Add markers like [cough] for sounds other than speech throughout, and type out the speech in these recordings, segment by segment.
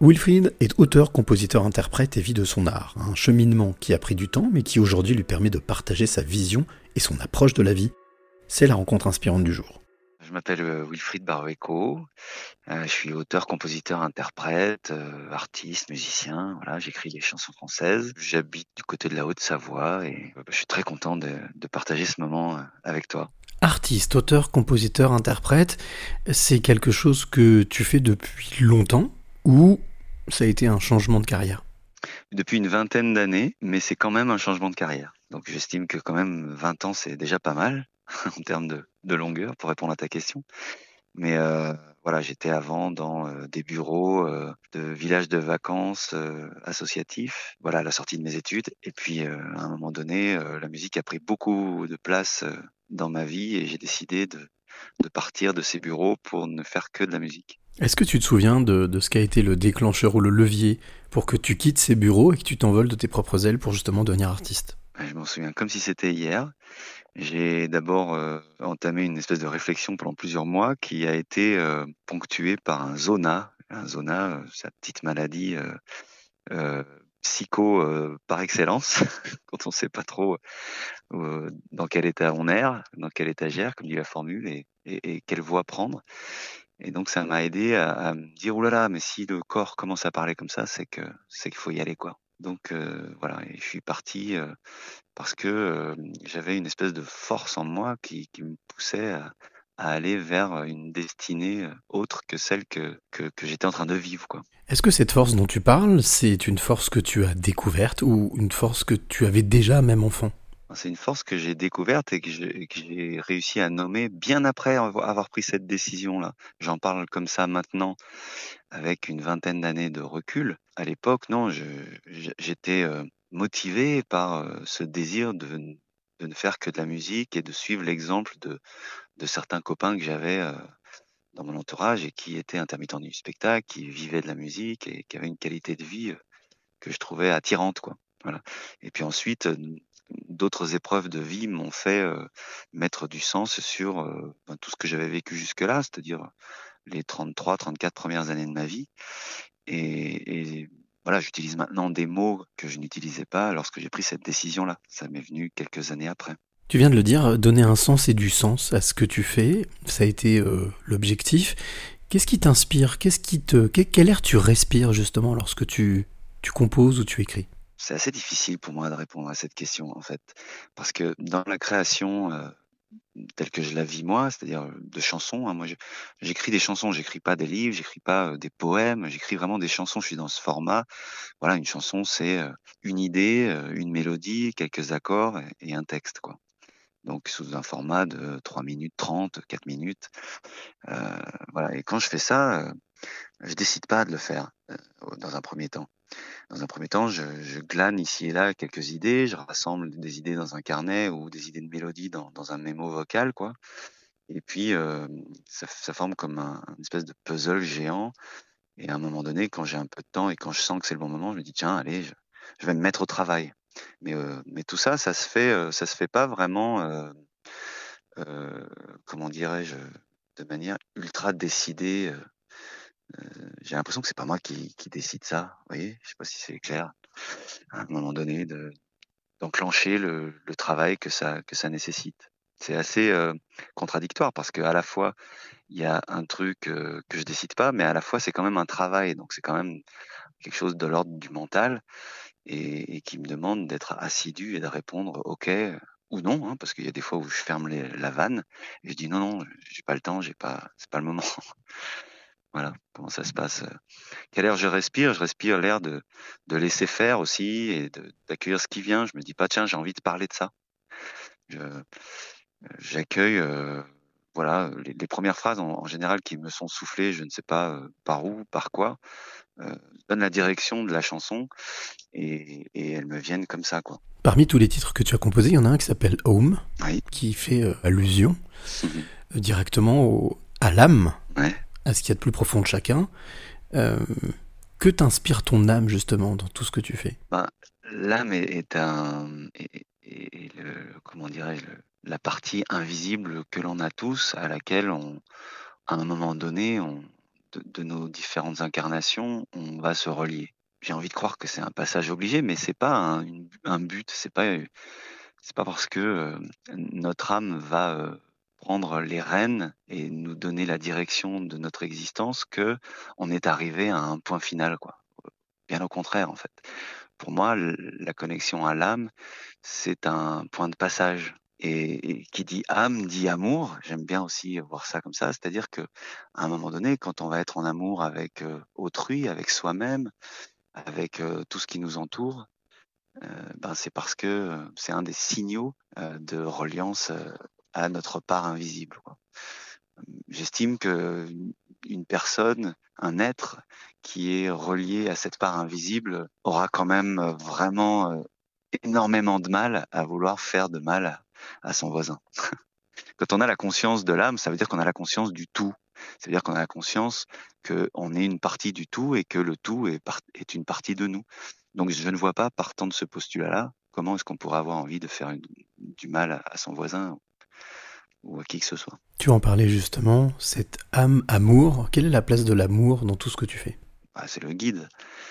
Wilfried est auteur, compositeur, interprète et vit de son art, un cheminement qui a pris du temps mais qui aujourd'hui lui permet de partager sa vision et son approche de la vie. C'est la rencontre inspirante du jour. Je m'appelle euh, Wilfried Barbeco, euh, je suis auteur, compositeur, interprète, euh, artiste, musicien, voilà, j'écris des chansons françaises. J'habite du côté de la Haute-Savoie et je suis très content de, de partager ce moment avec toi. Artiste, auteur, compositeur, interprète, c'est quelque chose que tu fais depuis longtemps ou ça a été un changement de carrière Depuis une vingtaine d'années, mais c'est quand même un changement de carrière. Donc j'estime que quand même 20 ans, c'est déjà pas mal [laughs] en termes de, longueur pour répondre à ta question. Mais euh, voilà, j'étais avant dans euh, des bureaux euh, de villages de vacances associatifs, voilà, à la sortie de mes études. Et puis, à un moment donné, la musique a pris beaucoup de place dans ma vie et j'ai décidé de, de partir de ces bureaux pour ne faire que de la musique. Est-ce que tu te souviens de, ce qui a été le déclencheur ou le levier pour que tu quittes ces bureaux et que tu t'envoles de tes propres ailes pour justement devenir artiste? Je m'en souviens comme si c'était hier. J'ai d'abord euh, entamé une espèce de réflexion pendant plusieurs mois qui a été euh, ponctuée par un zona. Un zona, euh, sa petite maladie psycho par excellence, [laughs] quand on ne sait pas trop dans quel état on est, dans quel étagère, comme dit la formule, et, et quelle voie prendre. Et donc ça m'a aidé à, me dire là, mais si le corps commence à parler comme ça, c'est que c'est qu'il faut y aller quoi. Donc euh, voilà, et je suis parti euh, parce que euh, j'avais une espèce de force en moi qui, qui me poussait à, à, aller vers une destinée autre que celle que, que, que j'étais en train de vivre quoi. Est-ce que cette force dont tu parles, c'est une force que tu as découverte ou une force que tu avais déjà même enfant? C'est une force que j'ai découverte et que j'ai réussi à nommer bien après avoir pris cette décision-là. J'en parle comme ça maintenant avec une vingtaine d'années de recul. À l'époque, non, j'étais euh, motivé par euh, ce désir de, ne faire que de la musique et de suivre l'exemple de, certains copains que j'avais euh, dans mon entourage et qui étaient intermittents du spectacle, qui vivaient de la musique et qui avaient une qualité de vie que je trouvais attirante, quoi. Voilà. Et puis ensuite, d'autres épreuves de vie m'ont fait mettre du sens sur ben, tout ce que j'avais vécu jusque-là, c'est-à-dire les 33, 34 premières années de ma vie. Et, voilà, j'utilise maintenant des mots que je n'utilisais pas lorsque j'ai pris cette décision-là. Ça m'est venu quelques années après. Tu viens de le dire, donner un sens et du sens à ce que tu fais, ça a été l'objectif. Qu'est-ce qui t'inspire? Qu'est-ce qui te, quel air tu respires justement lorsque tu, tu composes ou tu écris? C'est assez difficile pour moi de répondre à cette question en fait, parce que dans la création euh, telle que je la vis moi, c'est-à-dire euh, de chansons, hein, moi j'écris des chansons, j'écris pas des livres, j'écris pas euh, des poèmes, j'écris vraiment des chansons. Je suis dans ce format. Voilà, une chanson c'est une idée, une mélodie, quelques accords et, un texte quoi. Donc sous un format de 3 minutes 30, 4 minutes. voilà. Et quand je fais ça, je décide pas de le faire dans un premier temps. Dans un premier temps, je, glane ici et là quelques idées, je rassemble des idées dans un carnet ou des idées de mélodie dans, un mémo vocal, quoi. Et puis, euh, ça, forme comme un, une espèce de puzzle géant. Et à un moment donné, quand j'ai un peu de temps et quand je sens que c'est le bon moment, je me dis tiens, allez, je, vais me mettre au travail. Mais, euh, tout ça, ça se fait, euh, ça se fait pas vraiment, comment dirais-je, de manière ultra décidée. Euh, j'ai l'impression que c'est pas moi qui, décide ça. Vous voyez, je sais pas si c'est clair. À un moment donné, de d'enclencher le, travail que ça nécessite. C'est assez euh, contradictoire parce que à la fois il y a un truc euh, que je décide pas, mais à la fois c'est quand même un travail. Donc c'est quand même quelque chose de l'ordre du mental et, qui me demande d'être assidu et de répondre OK ou non, hein, parce qu'il y a des fois où je ferme la vanne et je dis non non, j'ai pas le temps, j'ai pas, c'est pas le moment. Voilà, comment ça se passe. Euh. Quel air je respire? Je respire l'air de, de laisser faire aussi et d'accueillir ce qui vient. Je me dis pas, tiens, j'ai envie de parler de ça. J'accueille euh, voilà, les, premières phrases en, général qui me sont soufflées, je ne sais pas euh, par où, par quoi, euh, donne la direction de la chanson et, et, elles me viennent comme ça. quoi. Parmi tous les titres que tu as composés, il y en a un qui s'appelle Home, qui fait allusion mmh directement au, à l'âme. Ouais à ce qu'il y a de plus profond de chacun. Euh, que t'inspire ton âme justement dans tout ce que tu fais? Ben, L'âme est, un, comment dirais-je, la partie invisible que l'on a tous, à laquelle à un moment donné, on, de, nos différentes incarnations, on va se relier. J'ai envie de croire que c'est un passage obligé, mais c'est pas un, but, c'est pas pas parce que euh, notre âme va euh, prendre les rênes et nous donner la direction de notre existence que on est arrivé à un point final, quoi. Bien au contraire, en fait. Pour moi, la connexion à l'âme, c'est un point de passage. Et, qui dit âme dit amour. J'aime bien aussi voir ça comme ça, c'est-à-dire que à un moment donné, quand on va être en amour avec euh, autrui, avec soi-même, avec tout ce qui nous entoure, ben c'est parce que c'est un des signaux de reliance à notre part invisible. J'estime que une personne, un être qui est relié à cette part invisible aura quand même vraiment énormément de mal à vouloir faire de mal à son voisin. [laughs] Quand on a la conscience de l'âme, ça veut dire qu'on a la conscience du tout. Ça veut dire qu'on a la conscience qu'on est une partie du tout et que le tout est une partie de nous. Donc je ne vois pas, partant de ce postulat-là, comment est-ce qu'on pourrait avoir envie de faire du mal à, son voisin ou à qui que ce soit. Tu en parlais justement, cette âme amour, quelle est la place de l'amour dans tout ce que tu fais? Ah, C'est le guide,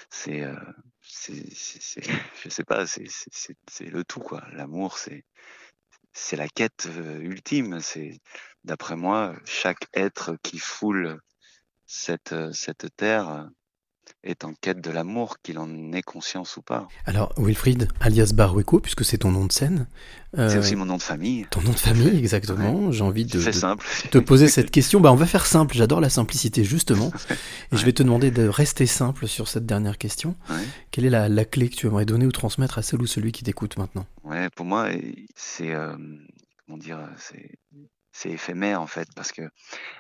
c'est, euh, [laughs] je sais pas, c'est le tout quoi. L'amour, c'est c'est la quête euh, ultime. C'est, d'après moi, chaque être qui foule cette, euh, cette terre est en quête de l'amour, qu'il en ait conscience ou pas. Alors, Wilfried, alias Barueco, puisque c'est ton nom de scène. Euh, c'est aussi mon nom de famille. Ton nom de famille, exactement. J'ai envie de, te poser cette question. Bah, on va faire simple. J'adore la simplicité, justement. [laughs] Et je vais te demander de rester simple sur cette dernière question. Quelle est la, clé que tu aimerais donner ou transmettre à celle ou celui qui t'écoute maintenant? Ouais, pour moi, c'est. Euh, comment dire C'est c'est éphémère en fait parce que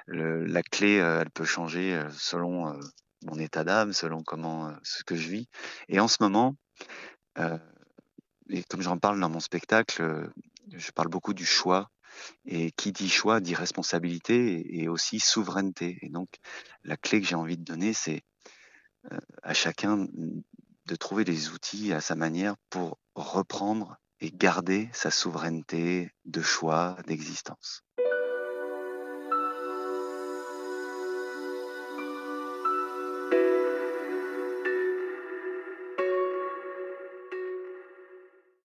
la clé euh, elle peut changer selon mon état d'âme, selon comment ce que je vis. Et en ce moment, et comme j'en parle dans mon spectacle, je parle beaucoup du choix. Et qui dit choix dit responsabilité et aussi souveraineté. Et donc, la clé que j'ai envie de donner, c'est à chacun de trouver des outils à sa manière pour reprendre et garder sa souveraineté de choix, d'existence.